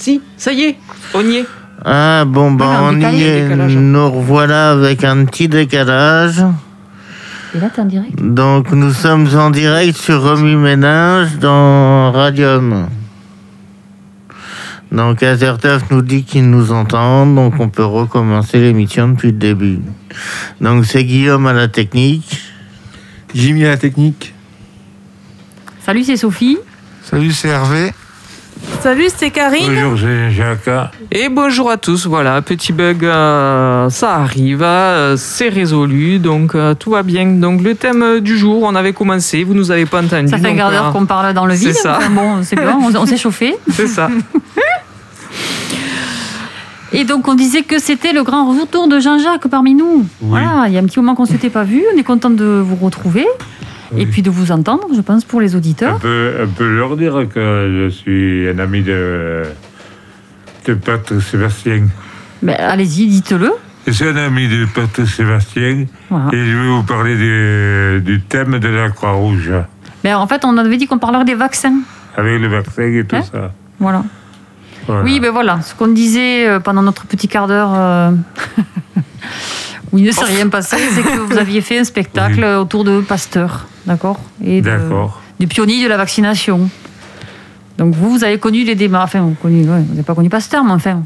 si, ça y est, on y est. Ah bon, bah Ah, en on y est. décalage. Nous revoilà avec un petit décalage. Et là, t'es en direct? Donc nous sommes en direct sur Remue Ménage dans Radium. Donc Azertov nous dit qu'il nous entend, donc on peut recommencer l'émission depuis le début. Donc c'est Guillaume à la technique. Jimmy à la technique. Salut, c'est Sophie. Salut, c'est Hervé. Salut, c'est Karine. Bonjour, c'est Jacques. Et bonjour à tous, voilà, petit bug, euh, ça arrive, euh, c'est résolu, donc euh, tout va bien. Donc le thème du jour, on avait commencé, vous nous avez pas entendu. Ça fait un donc, quart d'heure qu'on parle dans le c'est vide. ça. Enfin, bon, c'est bien, on, on s'est chauffé. C'est ça. Et donc, on disait que c'était le grand retour de Jean-Jacques parmi nous. Voilà, il y a un petit moment qu'on ne s'était pas vu. On est content de vous retrouver. Et puis de vous entendre, je pense, pour les On auditeurs. peut, on peut leur dire que je suis un ami de, de Patrick Sébastien. Ben, Allez-y, dites-le. Je suis un ami de Patrick Sébastien Voilà. et je vais vous parler du, du thème de la Croix-Rouge Ben, en fait, on avait dit qu'on parlerait des vaccins. avec le vaccin et tout Hein ça. Voilà. Voilà. Oui, ben voilà, ce qu'on disait euh, pendant notre petit quart d'heure euh, où il ne s'est rien passé, c'est que vous aviez fait un spectacle Oui. autour de Pasteur, d'accord Et de- du pionnier de la vaccination. Donc vous, vous avez connu les débats, enfin, vous ouais, n'avez pas connu Pasteur, mais enfin,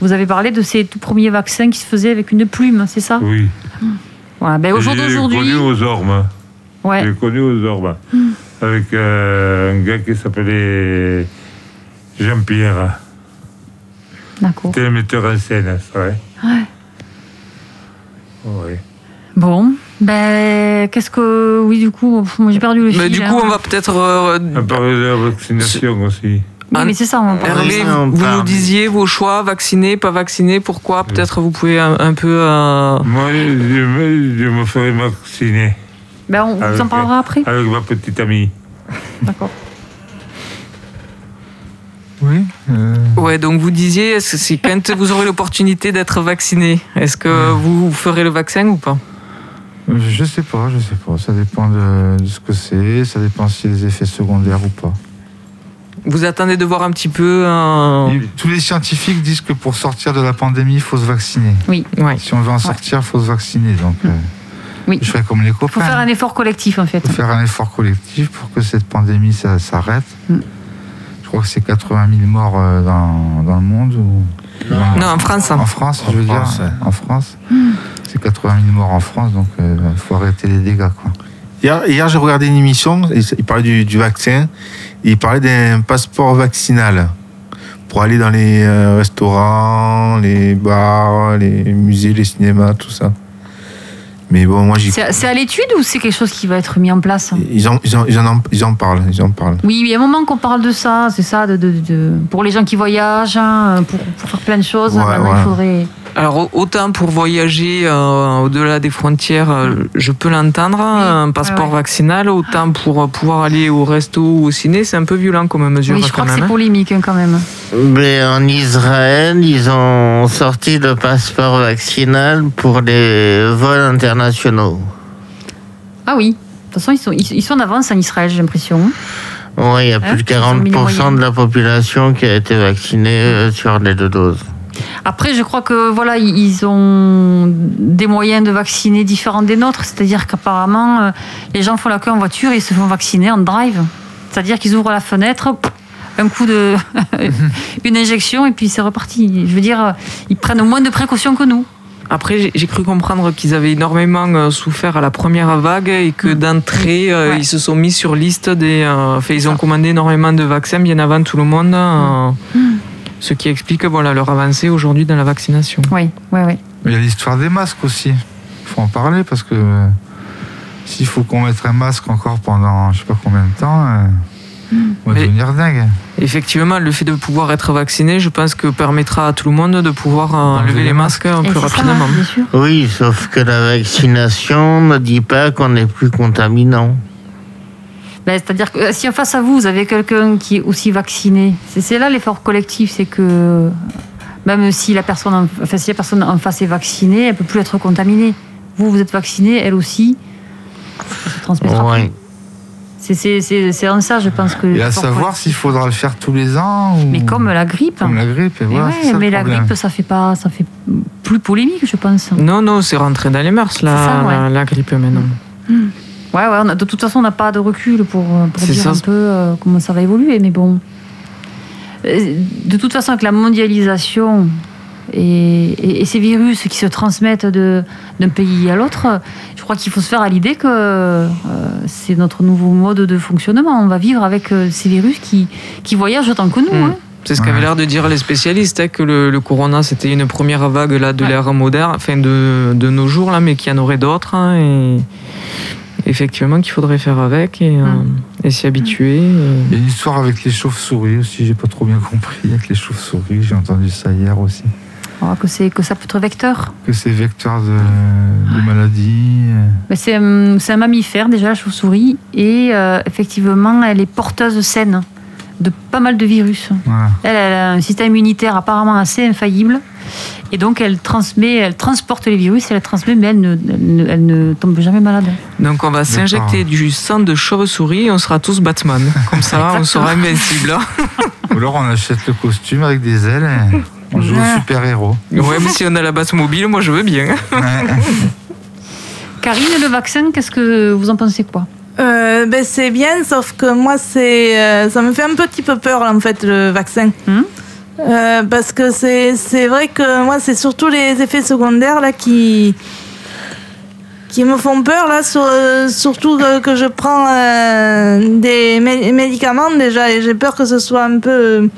vous avez parlé de ces tout premiers vaccins qui se faisaient avec une plume, c'est ça Oui. Voilà, ben au jour J'ai d'aujourd'hui, connu aux ormes. ouais, J'ai connu aux ormes. Avec euh, un gars qui s'appelait Jean-Pierre. d'accord. C'était le metteur en scène, c'est vrai. Ouais. Ouais. Bon, ben qu'est-ce que, oui, du coup, j'ai perdu le fil. Mais du hein. coup, on va peut-être... euh, On parlait de la vaccination aussi. Oui, mais c'est ça, on parle. Hervé, Oui, on vous parle. nous disiez vos choix, vacciné, pas vacciné, pourquoi? Peut-être vous pouvez un, un peu... euh, Moi, je me, je me ferai vacciner Ben, on vous en parlera après. avec ma petite amie. D'accord. Oui. euh, Ouais, donc vous disiez, est-ce que c'est quand vous aurez l'opportunité d'être vacciné, est-ce que vous ferez le vaccin ou pas? Je sais pas, je sais pas. Ça dépend de, de ce que c'est. Ça dépend s'il y a des effets secondaires ou pas. Vous attendez de voir un petit peu... Et tous les scientifiques disent que pour sortir de la pandémie, il faut se vacciner. Ouais. Si on veut en sortir, il faut se vacciner. Donc, euh, Oui. je ferai comme les Il copains. faut faire un effort collectif, en fait. Il faut faire un effort collectif pour que cette pandémie ça, s'arrête. Mm. Je crois que c'est 80 000 morts euh, dans, dans le monde. Ou... Non, en France. En France, je veux France, dire. ouais. En France. C'est 80 000 morts en France, donc il faut arrêter les dégâts. Quoi. Hier, hier, j'ai regardé une émission, il parlait du, du vaccin, il parlait d'un passeport vaccinal pour aller dans les euh, restaurants, les bars, les musées, les cinémas, tout ça. Mais bon, moi, C'est à l'étude ou c'est quelque chose qui va être mis en place? Ils en, ils, en, ils, en, ils en parlent, ils en parlent. Oui, il y a un moment qu'on parle de ça, c'est ça, de, de- de- pour les gens qui voyagent, hein, pour, pour faire plein de choses. Ouais, maintenant, ouais. il faudrait. Alors au- autant pour voyager euh, au-delà des frontières, euh, je peux l'entendre, un passeport ouais. vaccinal, autant pour euh, pouvoir aller au resto ou au ciné, c'est un peu violent comme mesure. Oui, je quand crois que c'est hein. polémique hein, quand même. Mais en Israël, ils ont sorti le passeport vaccinal pour les vols internationaux. Ah oui. De toute façon, ils sont, ils, sont en avance en Israël, j'ai l'impression. Oui, il y a Hein, plus de ils ont mis les 40% moyens. de la population qui a été vaccinée sur les deux doses. Après, je crois que voilà, ils- ont des moyens de vacciner différents des nôtres. C'est-à-dire qu'apparemment, euh, les gens font la queue en voiture et ils se font vacciner en drive. C'est-à-dire qu'ils ouvrent la fenêtre, un coup de. une injection et puis c'est reparti. Je veux dire, euh, ils prennent moins de précautions que nous. Après, j'ai- cru comprendre qu'ils avaient énormément euh, souffert à la première vague et que d'entrée, euh, Ouais. ils se sont mis sur liste des. Enfin, ils ont commandé énormément de vaccins bien avant tout le monde, euh, ce qui explique voilà leur avancée aujourd'hui dans la vaccination. Oui, oui, oui. Il y a l'histoire des masques aussi. Il faut en parler parce que euh, s'il faut qu'on mette un masque encore pendant je sais pas combien de temps, euh, on va Mais- devenir dingue. Effectivement, le fait de pouvoir être vacciné, je pense que permettra à tout le monde de pouvoir euh, Enlever les masques Et plus ça, rapidement. bien sûr. Oui, sauf que la vaccination ne dit pas qu'on est plus contaminant. Ben, C'est-à-dire que euh, si en face à vous, vous avez quelqu'un qui est aussi vacciné, c'est- là l'effort collectif, c'est que même si la, personne en, enfin, si la personne en face est vaccinée, elle peut plus être contaminée. Vous, vous êtes vacciné, elle aussi. Ça se transmettra. C'est c'est- c'est- c'est en ça, je pense que. Et à savoir s'il faudra le faire tous les ans ou... Mais comme la grippe. Comme la grippe, et Mais voilà, ouais, ça mais la problème. grippe, ça fait pas, ça fait plus polémique, je pense. Non, non, c'est rentré dans les mœurs, la, C'est ça, ouais. la, la grippe maintenant. Ouais, ouais. on a- de toute façon, on n'a pas de recul pour, pour C'est dire ça. un peu euh, comment ça va évoluer, mais bon. Euh, De toute façon, avec la mondialisation et, et- et ces virus qui se transmettent de- d'un pays à l'autre, je crois qu'il faut se faire à l'idée que euh, c'est notre nouveau mode de fonctionnement. On va vivre avec euh, ces virus qui, qui voyagent autant que nous. Mm. hein. C'est ce qu'avaient l'air de dire les spécialistes, hein, que le, le corona c'était une première vague là, de Ouais. l'ère moderne, enfin de, de nos jours, là, mais qu'il y en aurait d'autres. hein, et effectivement, qu'il faudrait faire avec et, euh, et s'y habituer. et- Il y a une histoire avec les chauves-souris aussi, j'ai pas trop bien compris. Avec les chauves-souris, j'ai entendu ça hier aussi. Alors que, c'est- que ça peut être vecteur. Que c'est vecteur de, de maladies. euh. Mais C'est hum, c'est un mammifère déjà, la chauve-souris, et euh, effectivement, elle est porteuse saine de pas mal de virus. Elle, elle a un système immunitaire apparemment assez infaillible, et donc elle transmet, elle transporte les virus, elle les transmet, mais elle ne, elle ne, elle ne tombe jamais malade. Donc on va s'injecter du sang de chauve-souris et on sera tous Batman. Comme ça, on sera invincible. Ou alors on achète le costume avec des ailes et on joue Ouais. au super-héros. Ouais, mais si on a la basse mobile, moi je veux bien. Karine, le vaccin, qu'est-ce que vous en pensez quoi? Euh, ben, c'est bien, sauf que moi, c'est, euh, ça me fait un petit peu peur, en fait, le vaccin. Hmm Euh, parce que c'est, c'est vrai que moi, c'est surtout les effets secondaires là, qui, qui me font peur. Là, sur- surtout que, que je prends des mé- médicaments déjà, et j'ai peur que ce soit un peu.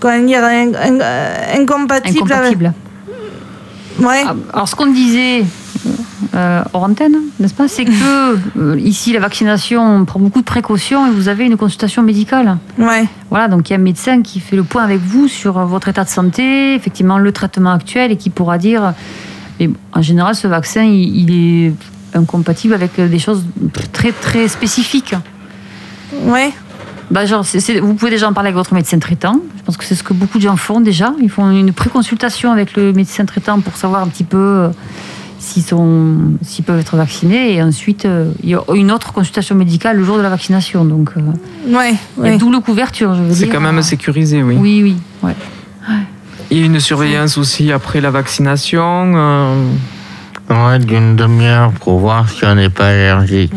Comment dire, in- in- incompatible. Incompatible. avec- Ouais. Ah, Alors, ce qu'on disait euh, hors antenne, n'est-ce pas, c'est que euh, ici, la vaccination, on prend beaucoup de précautions et vous avez une consultation médicale. Ouais. Voilà, donc il y a un médecin qui fait le point avec vous sur euh, votre état de santé, effectivement le traitement actuel et qui pourra dire, mais en général, ce vaccin, il, il est incompatible avec euh, des choses très très spécifiques. Ouais. Bah, genre, vous pouvez déjà en parler avec votre médecin traitant. Je pense que c'est ce que beaucoup de gens font déjà. Ils font une pré-consultation avec le médecin traitant pour savoir un petit peu s'ils sont, s'ils peuvent être vaccinés. Et ensuite, euh, il y a une autre consultation médicale le jour de la vaccination. Donc, euh, Ouais. il y a ouais. double couverture, je veux C'est quand même sécurisé, oui. Oui, oui. Ouais. Il y a une surveillance aussi après la vaccination. euh, Ouais, d'une demi-heure pour voir si on n'est pas allergique.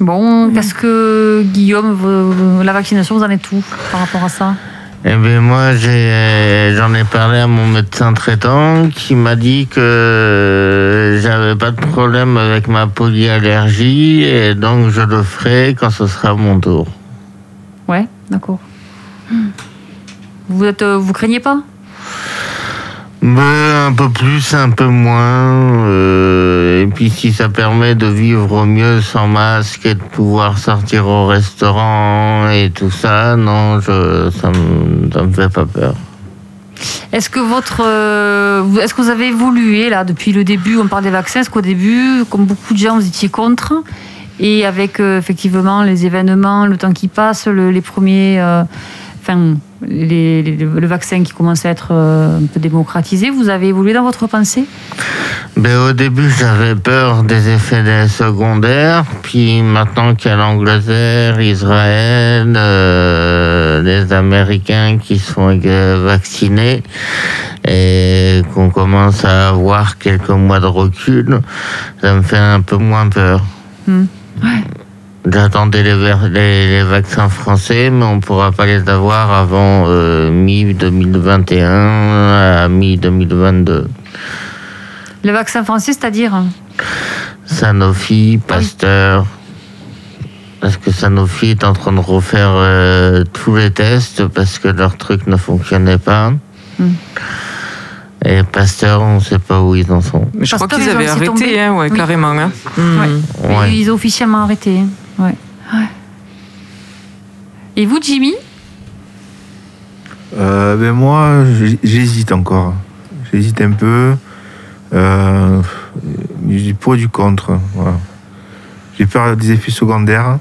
Bon, qu'est-ce que Guillaume, la vaccination, vous en êtes où par rapport à ça? Eh bien, moi, j'ai, j'en ai parlé à mon médecin traitant qui m'a dit que j'avais pas de problème avec ma polyallergie et donc je le ferai quand ce sera mon tour. Ouais, d'accord. Vous euh, vous craignez pas? Mais un peu plus, un peu moins. euh, et puis si ça permet de vivre mieux sans masque et de pouvoir sortir au restaurant et tout ça, non, ça me, me fait pas peur. Est-ce que votre, euh, est-ce que vous avez évolué là depuis le début On parle des vaccins. Est-ce qu'au début, comme beaucoup de gens, vous étiez contre Et avec euh, effectivement les événements, le temps qui passe, le- les premiers, enfin, les- les- le vaccin qui commence à être euh, un peu démocratisé, vous avez évolué dans votre pensée? Ben, au début, j'avais peur des effets secondaires. Puis maintenant qu'il y a l'Angleterre, Israël, euh, les Américains qui sont euh, vaccinés et qu'on commence à avoir quelques mois de recul, ça me fait un peu moins peur. Hmm. J'attendais les, ver- les- les vaccins français, mais on ne pourra pas les avoir avant euh, mi-2021 à mi-2022. Le vaccin français, c'est-à-dire? Sanofi, Pasteur. Parce que Sanofi est en train de refaire euh, tous les tests parce que leur truc ne fonctionnait pas. Hmm. Et Pasteur, on ne sait pas où ils en sont. Mais je crois Pasteur, qu'ils ils ont avaient arrêté, hein, ouais, Oui. carrément. hein. Hmm. Ouais. Ouais. Ils ont officiellement arrêté. Hein. Ouais. Ouais. Et vous, Jimmy? Euh, ben moi, j'hésite encore. J'hésite un peu. Euh, du pour et du contre. Voilà. J'ai peur des effets secondaires.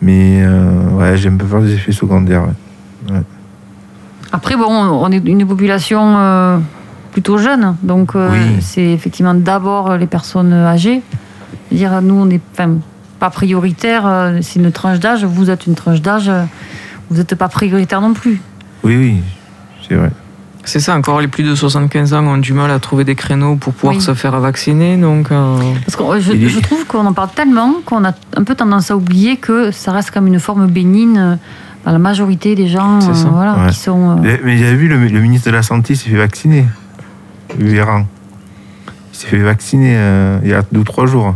Mais euh, ouais, j'ai un peu peur des effets secondaires. ouais. Après, bon, on est une population euh, plutôt jeunes. Donc, euh, Oui. c'est effectivement d'abord les personnes âgées. Dire, nous, on enfin, pas prioritaire. euh, C'est une tranche d'âge. Vous êtes une tranche d'âge. euh, Vous n'êtes pas prioritaire non plus. Oui, oui, c'est vrai. C'est ça, encore les plus de 75 ans ont du mal à trouver des créneaux pour pouvoir Oui. se faire vacciner. Donc, euh, Parce que je, trouve qu'on en parle tellement qu'on a un peu tendance à oublier que ça reste comme une forme bénigne dans la majorité des gens euh, voilà, Ouais. qui sont. euh, Mais mais j'avais vu le, le ministre de la Santé s'est fait vacciner. Véran. Il s'est fait vacciner euh, il y a deux ou trois jours.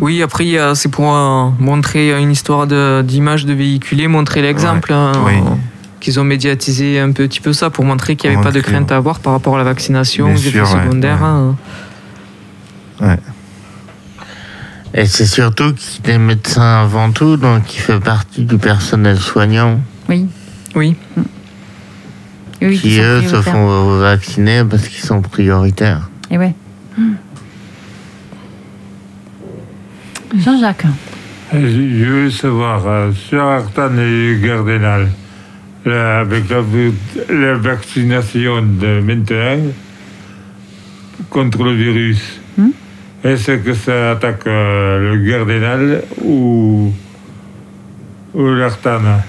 Oui, après, c'est pour montrer une histoire de- d'image de, véhiculer, montrer l'exemple. hein, Oui. Qu'ils ont médiatisé un petit peu ça pour montrer qu'il n'y avait pas de crainte à avoir par rapport à la vaccination, aux effets ouais, secondaires. ouais. hein. Et c'est surtout qu'il est médecin avant tout, donc il fait partie du personnel soignant oui. Oui. Qui, sont eux, se font vacciner parce qu'ils sont prioritaires. Et ouais. Jean-Jacques. Je veux savoir, euh, sur Artan et Gardenal, là, avec la, la vaccination de maintenant contre le virus, Hmm? est-ce que ça attaque euh, le Gardenal ou, ou l'Artane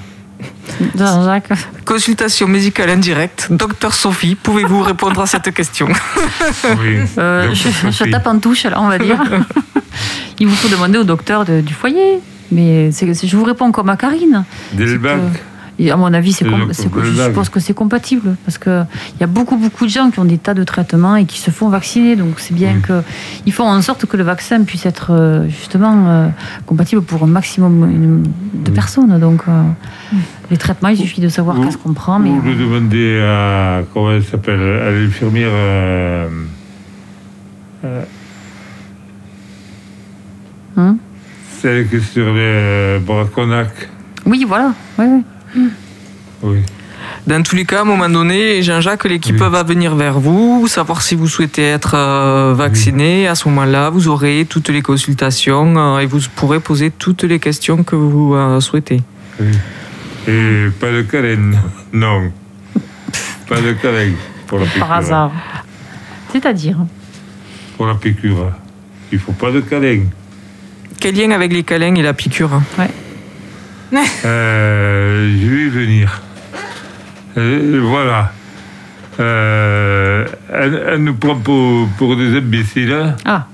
Jean-Jacques. Consultation médicale indirecte. Docteur Sophie, pouvez-vous répondre à cette question? Oui. Euh, je, tape en touche, là, on va dire. Il vous faut demander au docteur de- du foyer. Mais je vous réponds comme à Karine. Delbach. Et à mon avis, c'est je suppose que c'est compatible. Parce qu'il y a beaucoup, beaucoup de gens qui ont des tas de traitements et qui se font vacciner. Donc c'est bien Oui. que qu'ils font en sorte que le vaccin puisse être euh, justement euh, compatible pour un maximum une- de Oui. personnes. Donc euh, les traitements, il suffit de savoir qu'est-ce qu'on prend. Mais, le demander à, comment elle s'appelle, à l'infirmière, euh, euh, Hein celle qui est sur les Braconac. Oui, voilà. Oui, oui. Oui. Dans tous les cas, à un moment donné, Jean-Jacques, l'équipe Oui. va venir vers vous, savoir si vous souhaitez être euh, vacciné. À ce moment-là, vous aurez toutes les consultations euh, et vous pourrez poser toutes les questions que vous euh, souhaitez. oui. Et pas de câlin, non. Pas de câlin pour la piqûre. Par hasard. C'est-à-dire Pour la piqûre. Il faut pas de câlin. Quel lien avec les câlins et la piqûre Euh, je vais y venir. Euh, voilà. Euh, elle, elle nous prend pour, pour des imbéciles. hein. Ah,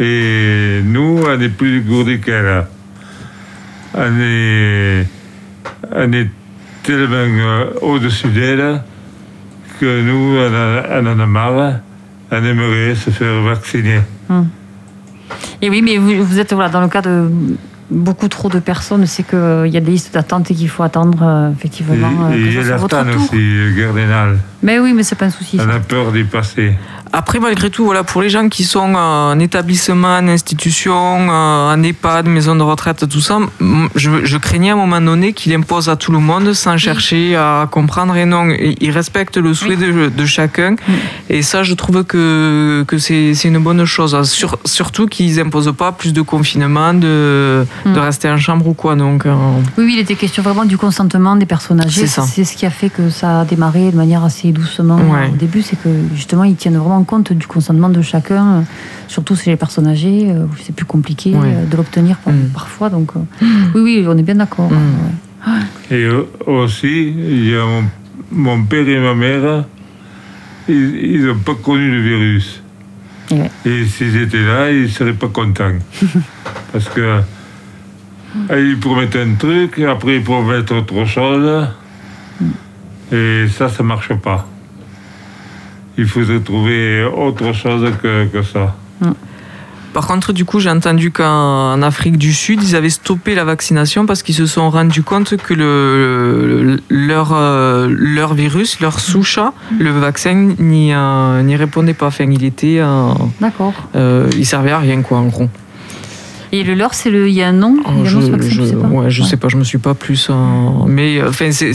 Et nous, on est plus gourdés qu'elle. On est, on est tellement euh, au-dessus d'elle que nous, on, a- on en a marre. On aimerait se faire vacciner. Et oui, mais vous, vous êtes voilà, dans le cas de beaucoup trop de personnes, c'est qu'il y a des listes d'attente et qu'il faut attendre euh, effectivement euh, et il y a aussi, Gardenal. Mais oui, mais c'est pas un souci. On a peur d'y passer. Après, malgré tout, voilà, pour les gens qui sont en établissement, en institution, euh, en EHPAD, maison de retraite, tout ça, je, je craignais à un moment donné qu'il impose à tout le monde sans chercher à comprendre. Et non, il respecte le souhait de, de chacun. Et ça, je trouve que, que c'est une bonne chose. Sur- surtout qu'ils n'imposent pas plus de confinement, de, Mm. de rester en chambre ou quoi. Donc, euh, Oui, oui, il était question vraiment du consentement des personnes âgées. C'est ce qui a fait que ça a démarré de manière assez doucement Ouais. au début. C'est que justement, ils tiennent vraiment compte du consentement de chacun, euh, surtout chez les personnes âgées, euh, où c'est plus compliqué Ouais. euh, de l'obtenir par- Mm. parfois. Donc, euh, oui, oui, on est bien d'accord. Mm. Ouais. Et aussi, il y a mon, mon père et ma mère, ils n'ont pas connu le virus. Et ouais. Et s'ils étaient là, ils ne seraient pas contents. Parce que ils promettent un truc, après ils promettent autre chose. Et ça, ça ne marche pas. Il faudrait trouver autre chose que, que ça. Par contre, du coup, j'ai entendu qu'en Afrique du Sud, ils avaient stoppé la vaccination parce qu'ils se sont rendus compte que le, leur, euh, leur virus, leur souche, le vaccin n'y euh, n'y répondait pas. Enfin, il était, euh, D'accord. euh, il servait à rien, quoi, en gros. Et le leur, c'est le. Il y a un nom y a nom, je, ce vaccin, je- tu sais pas ouais, je Ouais. sais pas, je me suis pas plus. euh, mais enfin, c'est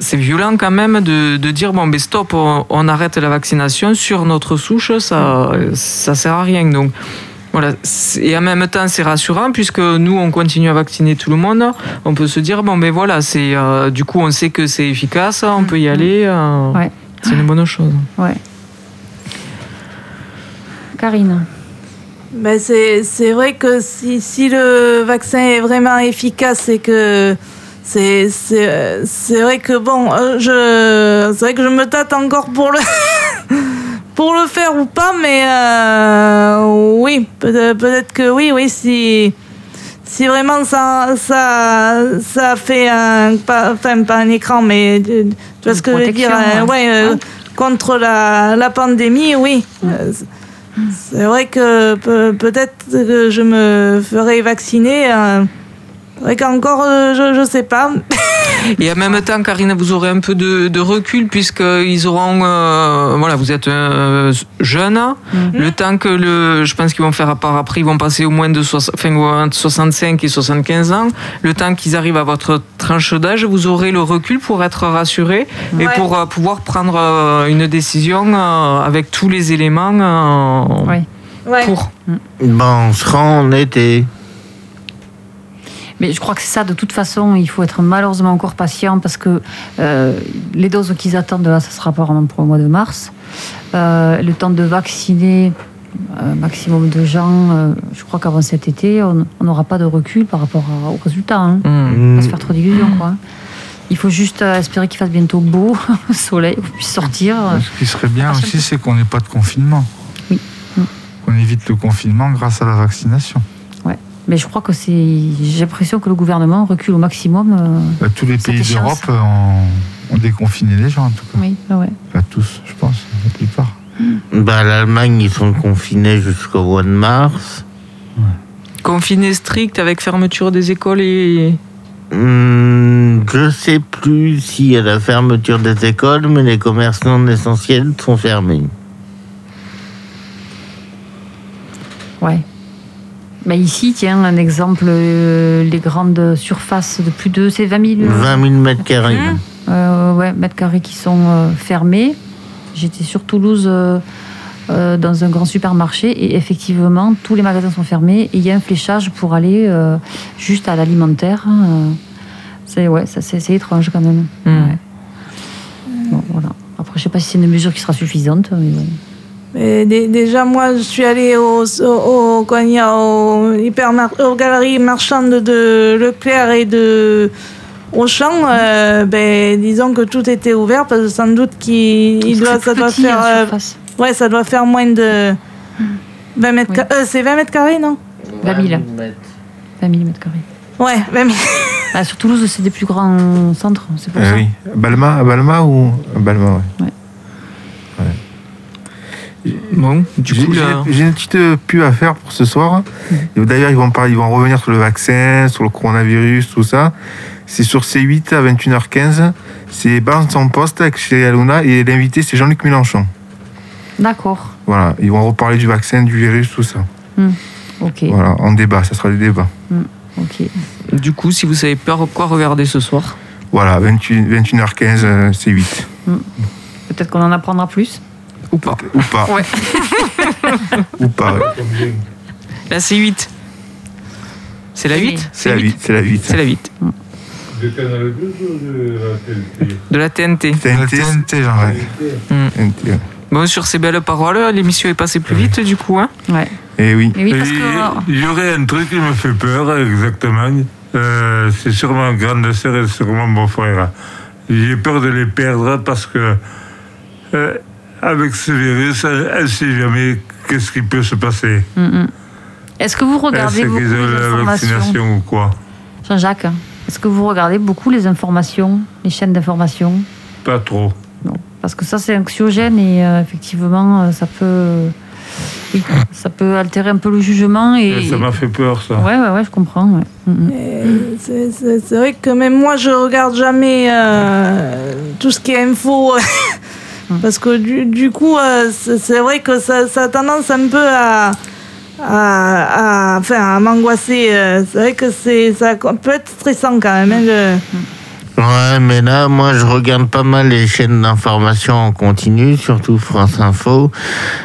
c'est violent quand même de, de dire bon, ben stop, on, on arrête la vaccination sur notre souche, ça ça sert à rien. Donc voilà. Et en même temps, c'est rassurant puisque nous, on continue à vacciner tout le monde. On peut se dire bon, ben voilà, c'est euh, du coup, on sait que c'est efficace, on peut y aller. euh, Ouais. C'est une bonne chose. Ouais. Karine. Ben c'est, c'est vrai que si, si le vaccin est vraiment efficace, c'est que c'est, c'est, euh, vrai que bon, euh, je, c'est vrai que je me tâte encore pour le, pour le faire ou pas, mais euh, oui, peut-être, que oui, oui, si, si vraiment ça, ça, ça fait un, pas, enfin pas un écran, mais tu tu vois ce que je veux dire, euh, ouais. euh, contre la, la pandémie, oui. Euh, c'est vrai que peut- peut-être que je me ferai vacciner. euh, qu'encore, euh, je ne sais pas. Et en même temps, Karine, vous aurez un peu de, de recul puisqu'ils auront, euh, voilà, vous êtes euh, jeune. Le temps que le, je pense qu'ils vont faire à part après, ils vont passer au moins de soix- enfin, entre 65 et 75 ans. Le temps qu'ils arrivent à votre tranche d'âge, vous aurez le recul pour être rassuré et Ouais. pour euh, pouvoir prendre euh, une décision euh, avec tous les éléments euh, Ouais. Ouais. pour. Bon, on sera en été. Mais je crois que c'est ça, de toute façon, il faut être malheureusement encore patient parce que euh, les doses qu'ils attendent là, ça sera apparemment pour le mois de mars. Euh, le temps de vacciner un maximum de gens, euh, je crois qu'avant cet été, on n'aura pas de recul par rapport à- aux résultats. Hein. Hmm. Pas se faire trop d'illusions, quoi. Il faut juste euh, espérer qu'il fasse bientôt beau, soleil, qu'on puisse sortir. Ce qui serait bien aussi, c'est qu'on n'ait pas de confinement. Oui. Qu'on évite le confinement grâce à la vaccination. Mais je crois que c'est. J'ai l'impression que le gouvernement recule au maximum. euh, Bah, tous les pays d'Europe euh, ont, ont déconfiné les gens, en tout cas. Oui, ah ouais. Pas tous, je pense, la plupart. Bah, L'Allemagne, ils sont confinés jusqu'au mois de mars. Confiné strict avec fermeture des écoles et. Hmm, je sais plus s'il y a la fermeture des écoles, mais les commerces non essentiels sont fermés. Ouais. Mais ici, tiens, un exemple, euh, les grandes surfaces de plus de, c'est 20 000, 20 000 mètres carrés. euh, ouais, mètres carrés qui sont euh, fermés. J'étais sur Toulouse euh, euh, dans un grand supermarché et effectivement, tous les magasins sont fermés et il y a un fléchage pour aller euh, juste à l'alimentaire. euh. c'est ouais, ça, c'est, étrange quand même. Hmm. Ouais. Bon, voilà. Après, je sais pas si c'est une mesure qui sera suffisante. Mais bon. Et déjà, moi, je suis allée au, au, au, au hypermar- aux galeries marchandes de Leclerc et de Auchan. euh, ben, disons que tout était ouvert parce que sans doute qu'il doit, ça doit petit, faire, en euh, surface. ouais, ça doit faire moins de 20 mètres. Oui. ca- euh, c'est 20 mètres carrés, non? 20 000. 20 000 mètres carrés. Ouais, 20 000. Ah, sur Toulouse, c'est des plus grands centres, c'est pour Euh, ça. oui. À Balma, à Balma ou à Balma, ouais. Bon, du J'ai coup, j'ai- là. j'ai une petite euh, pub à faire pour ce soir. D'ailleurs, ils vont parler, ils vont revenir sur le vaccin, sur le coronavirus, tout ça. C'est sur C8 à 21h15. C'est Barnes en poste avec chez Aluna et l'invité c'est Jean-Luc Mélenchon. D'accord. Voilà, ils vont reparler du vaccin, du virus, tout ça. Ok. Voilà, en débat, ça sera des débats. Ok. Du coup, si vous savez pas quoi regarder ce soir, Voilà, 28 21h15, euh, C8. Peut-être qu'on en apprendra plus. Ou pas. Ou pas. Ouais. Ou pas, ouais. C'est 8. C'est la Oui. 8 C'est la 8. C'est la 8. C'est la 8. De Canal 2 ou de la TNT De la TNT. La TNT. Ouais. Ouais. Bon, sur ces belles paroles, l'émission est passée plus vite, du coup. Hein Ouais. Eh oui. Et oui, Et parce que. Il y aurait un truc qui me fait peur, exactement. Euh, c'est sûrement grande sœur et sûrement mon frère. J'ai peur de les perdre parce que euh, avec ce virus, elle ne sait jamais qu'est-ce qui peut se passer. Mm, mm. Est-ce que vous regardez Est-ce beaucoup les la informations vaccination ou quoi Jean-Jacques, est-ce que vous regardez beaucoup les informations, les chaînes d'information? Pas trop. Non. Parce que ça, c'est anxiogène et euh, effectivement, euh, ça peut. Oui, ça peut altérer un peu le jugement et. Et ça m'a fait peur, ça. Ouais, ouais, ouais, je comprends. ouais. Mm, mm. Et C'est vrai que même moi, je regarde jamais euh, tout ce qui est info. parce que du, du coup, euh, c'est vrai que ça, ça a tendance un peu à, à, à- enfin, à m'angoisser. euh, C'est vrai que c'est ça peut être stressant quand même. hein, le- Ouais, mais là, moi, je regarde pas mal les chaînes d'information en continu, surtout France Info.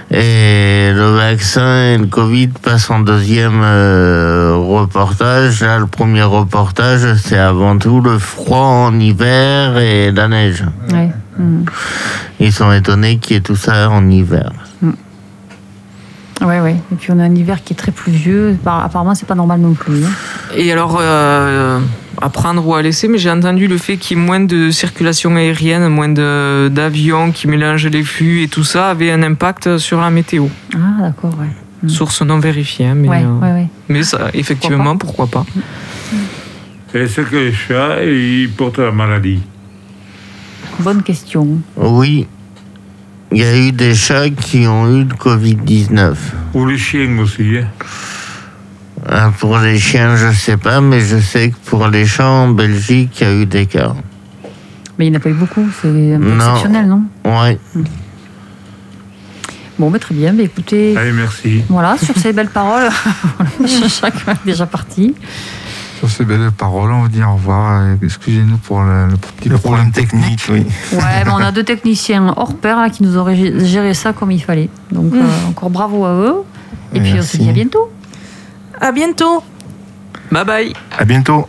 Et le vaccin et le Covid passent en deuxième euh, reportage. Là, le premier reportage, c'est avant tout le froid en hiver et la neige. Ouais. Mm. Ils sont étonnés qu'il y ait tout ça en hiver. Ouais, ouais. Et puis on a un hiver qui est très pluvieux. Par- Apparemment, c'est pas normal non plus. hein. Et alors, euh, à prendre ou à laisser, mais j'ai entendu le fait qu'il y ait moins de circulation aérienne, moins d'avions qui mélangent les flux et tout ça avait un impact sur la météo. Ah, d'accord, ouais. Mm. Source non vérifiée, hein, mais, ouais, euh, ouais, ouais. mais ça, effectivement, pourquoi pas. Est-ce que les chats, ils portent la maladie Bonne question. Oui, il y a eu des chats qui ont eu le Covid-19. Ou les chiens aussi hein Ah, Pour les chiens, je sais pas, mais je sais que pour les chats en Belgique, il y a eu des cas. Mais il n'y en a pas eu beaucoup. C'est un peu Non. exceptionnel, non? Ouais. Bon, mais très bien. Mais écoutez, Allez, merci. voilà, sur ces belles paroles, chacun est déjà parti. Sur ces belles paroles, on vous dit au revoir. Excusez-nous pour le, le petit Le problème technique, oui. Ouais, mais on a deux techniciens hors pair là, qui nous auraient gé- géré ça comme il fallait. Donc, euh, encore bravo à eux. Et puis, on se dit à bientôt. À bientôt. Bye bye À bientôt.